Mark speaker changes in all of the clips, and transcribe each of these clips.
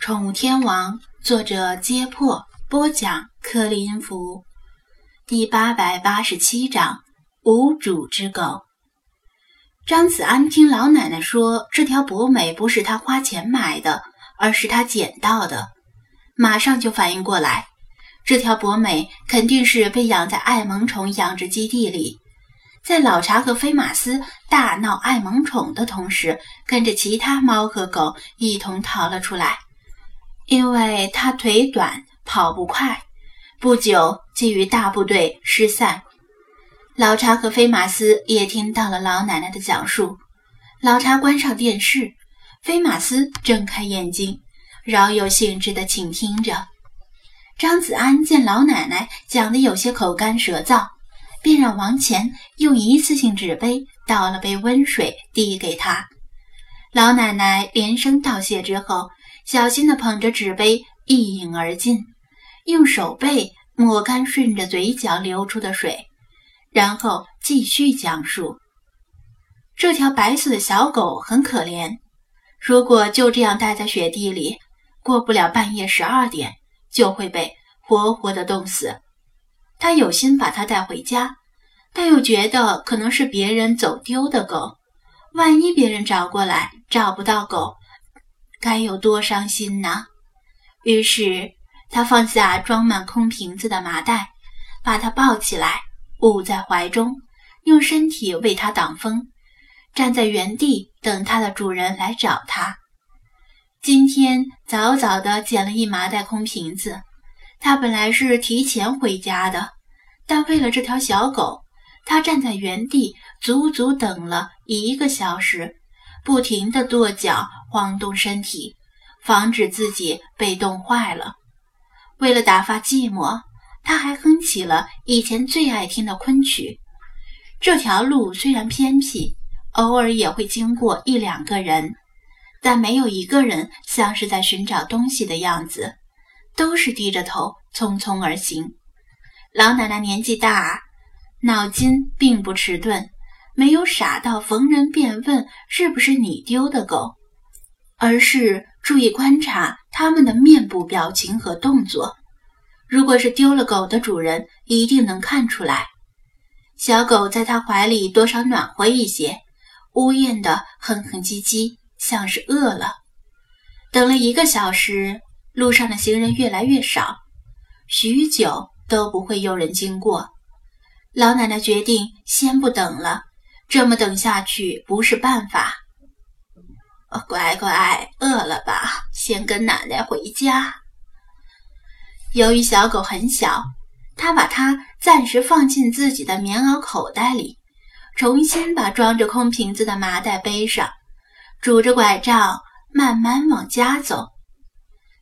Speaker 1: 宠物天王》，作者：揭破，播讲：克林福。第八百八十七章：无主之狗。张子安听老奶奶说，这条博美不是他花钱买的，而是他捡到的，马上就反应过来，这条博美肯定是被养在爱萌宠养殖基地里。在老查和菲马斯大闹爱萌宠的同时，跟着其他猫和狗一同逃了出来。因为他腿短，跑不快，不久即与大部队失散。老查和菲马斯也听到了老奶奶的讲述。老查关上电视，菲马斯睁开眼睛，饶有兴致地倾听着。张子安见老奶奶讲的有些口干舌燥。便让王乾用一次性纸杯倒了杯温水递给他。老奶奶连声道谢之后，小心地捧着纸杯一饮而尽，用手背抹干顺着嘴角流出的水，然后继续讲述：这条白色的小狗很可怜，如果就这样待在雪地里，过不了半夜十二点就会被活活的冻死。他有心把它带回家，但又觉得可能是别人走丢的狗，万一别人找过来找不到狗，该有多伤心呢？于是他放下装满空瓶子的麻袋，把它抱起来，捂在怀中，用身体为它挡风，站在原地等它的主人来找它。今天早早地捡了一麻袋空瓶子。他本来是提前回家的，但为了这条小狗，他站在原地足足等了一个小时，不停地跺脚、晃动身体，防止自己被冻坏了。为了打发寂寞，他还哼起了以前最爱听的昆曲。这条路虽然偏僻，偶尔也会经过一两个人，但没有一个人像是在寻找东西的样子。都是低着头匆匆而行。老奶奶年纪大，脑筋并不迟钝，没有傻到逢人便问是不是你丢的狗，而是注意观察他们的面部表情和动作。如果是丢了狗的主人，一定能看出来。小狗在他怀里多少暖和一些，呜咽的哼哼唧唧，像是饿了。等了一个小时。路上的行人越来越少，许久都不会有人经过。老奶奶决定先不等了，这么等下去不是办法。乖乖，饿了吧？先跟奶奶回家。由于小狗很小，他把它暂时放进自己的棉袄口袋里，重新把装着空瓶子的麻袋背上，拄着拐杖慢慢往家走。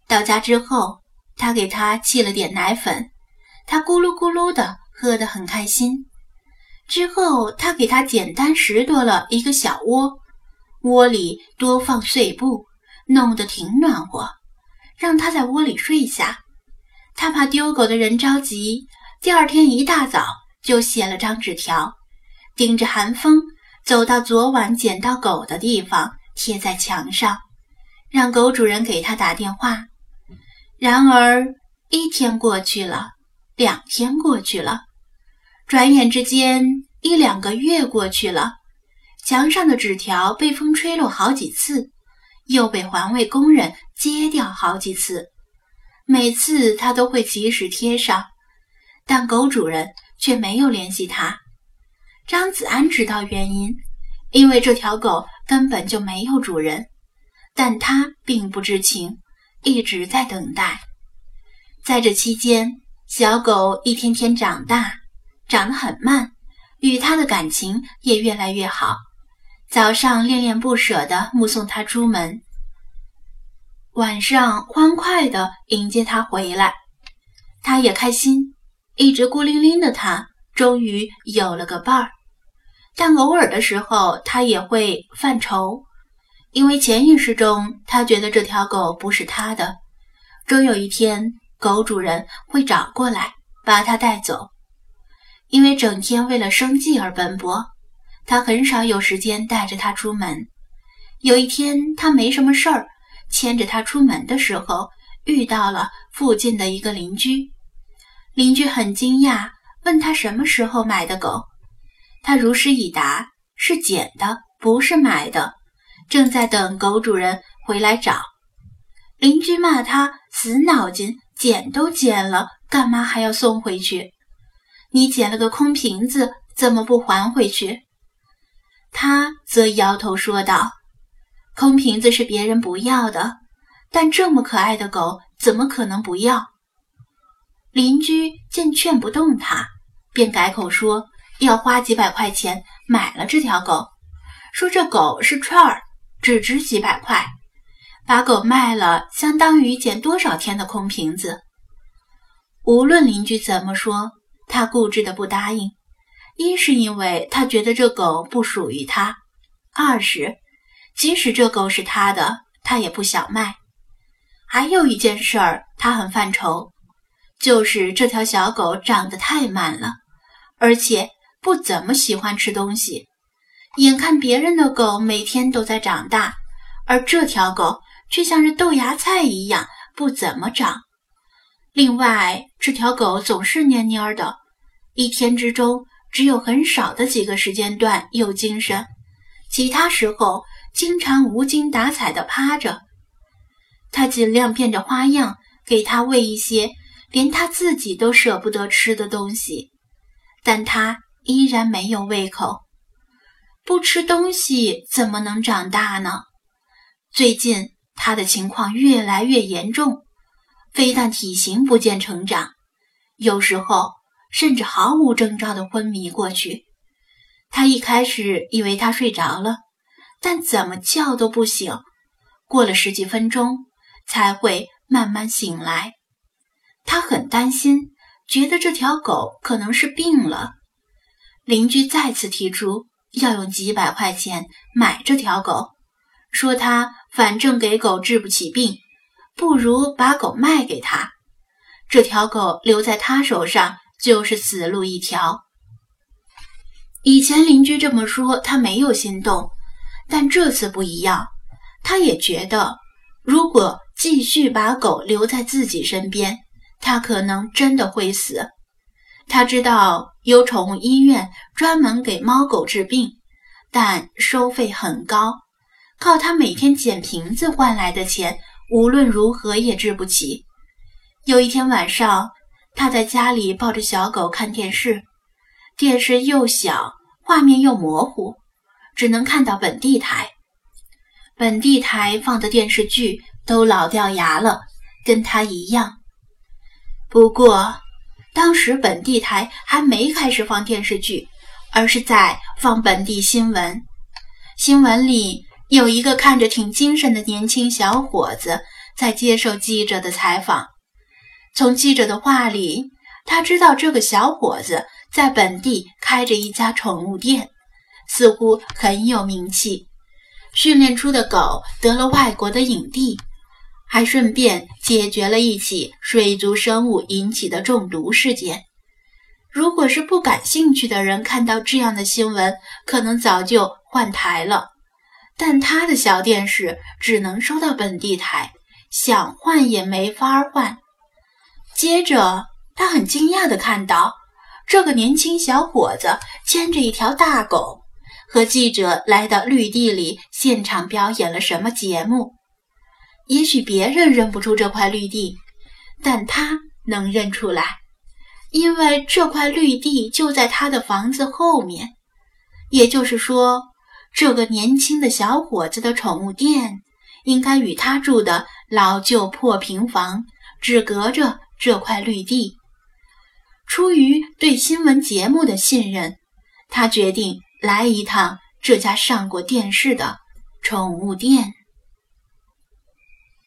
Speaker 1: 到家之后，他给它沏了点奶粉，它咕噜咕噜的喝得很开心。之后，他给他简单拾掇了一个小窝，窝里多放碎布，弄得挺暖和，让他在窝里睡下。他怕丢狗的人着急，第二天一大早就写了张纸条，顶着寒风走到昨晚捡到狗的地方，贴在墙上，让狗主人给他打电话。然而，一天过去了，两天过去了，转眼之间，一两个月过去了。墙上的纸条被风吹落好几次，又被环卫工人揭掉好几次。每次他都会及时贴上，但狗主人却没有联系他。张子安知道原因，因为这条狗根本就没有主人，但他并不知情。一直在等待，在这期间，小狗一天天长大，长得很慢，与他的感情也越来越好。早上恋恋不舍地目送他出门，晚上欢快地迎接他回来，他也开心。一直孤零零的他，终于有了个伴儿。但偶尔的时候，他也会犯愁。因为潜意识中，他觉得这条狗不是他的，终有一天，狗主人会找过来把它带走。因为整天为了生计而奔波，他很少有时间带着它出门。有一天，他没什么事儿，牵着它出门的时候，遇到了附近的一个邻居。邻居很惊讶，问他什么时候买的狗。他如实以答：“是捡的，不是买的，正在等狗主人回来找。”邻居骂他死脑筋，捡都捡了，干嘛还要送回去？你捡了个空瓶子，怎么不还回去？他则摇头说道：“空瓶子是别人不要的，但这么可爱的狗，怎么可能不要？”邻居见劝不动他，便改口说要花几百块钱买了这条狗，说这狗是串儿，只值几百块，把狗卖了，相当于捡多少天的空瓶子。无论邻居怎么说，他固执的不答应。一是因为他觉得这狗不属于他，二是即使这狗是他的，他也不想卖。还有一件事儿，他很犯愁，就是这条小狗长得太慢了，而且不怎么喜欢吃东西。眼看别人的狗每天都在长大，而这条狗却像是豆芽菜一样不怎么长。另外，这条狗总是蔫蔫的，一天之中。只有很少的几个时间段有精神，其他时候经常无精打采地趴着。他尽量变着花样给它喂一些连他自己都舍不得吃的东西，但他依然没有胃口。不吃东西怎么能长大呢？最近他的情况越来越严重，非但体型不见成长，有时候。甚至毫无征兆的昏迷过去。他一开始以为他睡着了，但怎么叫都不醒。过了十几分钟，才会慢慢醒来。他很担心，觉得这条狗可能是病了。邻居再次提出要用几百块钱买这条狗，说他反正给狗治不起病，不如把狗卖给他。这条狗留在他手上。就是死路一条。以前邻居这么说，他没有心动，但这次不一样。他也觉得，如果继续把狗留在自己身边，他可能真的会死。他知道有宠物医院专门给猫狗治病，但收费很高，靠他每天捡瓶子换来的钱，无论如何也治不起。有一天晚上。他在家里抱着小狗看电视，电视又小，画面又模糊，只能看到本地台。本地台放的电视剧都老掉牙了，跟他一样。不过，当时本地台还没开始放电视剧，而是在放本地新闻。新闻里有一个看着挺精神的年轻小伙子在接受记者的采访。从记者的话里，他知道这个小伙子在本地开着一家宠物店，似乎很有名气。训练出的狗得了外国的影帝，还顺便解决了一起水族生物引起的中毒事件。如果是不感兴趣的人看到这样的新闻，可能早就换台了。但他的小电视只能收到本地台，想换也没法换。接着，他很惊讶地看到，这个年轻小伙子牵着一条大狗，和记者来到绿地里现场表演了什么节目。也许别人认不出这块绿地，但他能认出来，因为这块绿地就在他的房子后面。也就是说，这个年轻的小伙子的宠物店，应该与他住的老旧破平房只隔着。这块绿地，出于对新闻节目的信任，他决定来一趟这家上过电视的宠物店。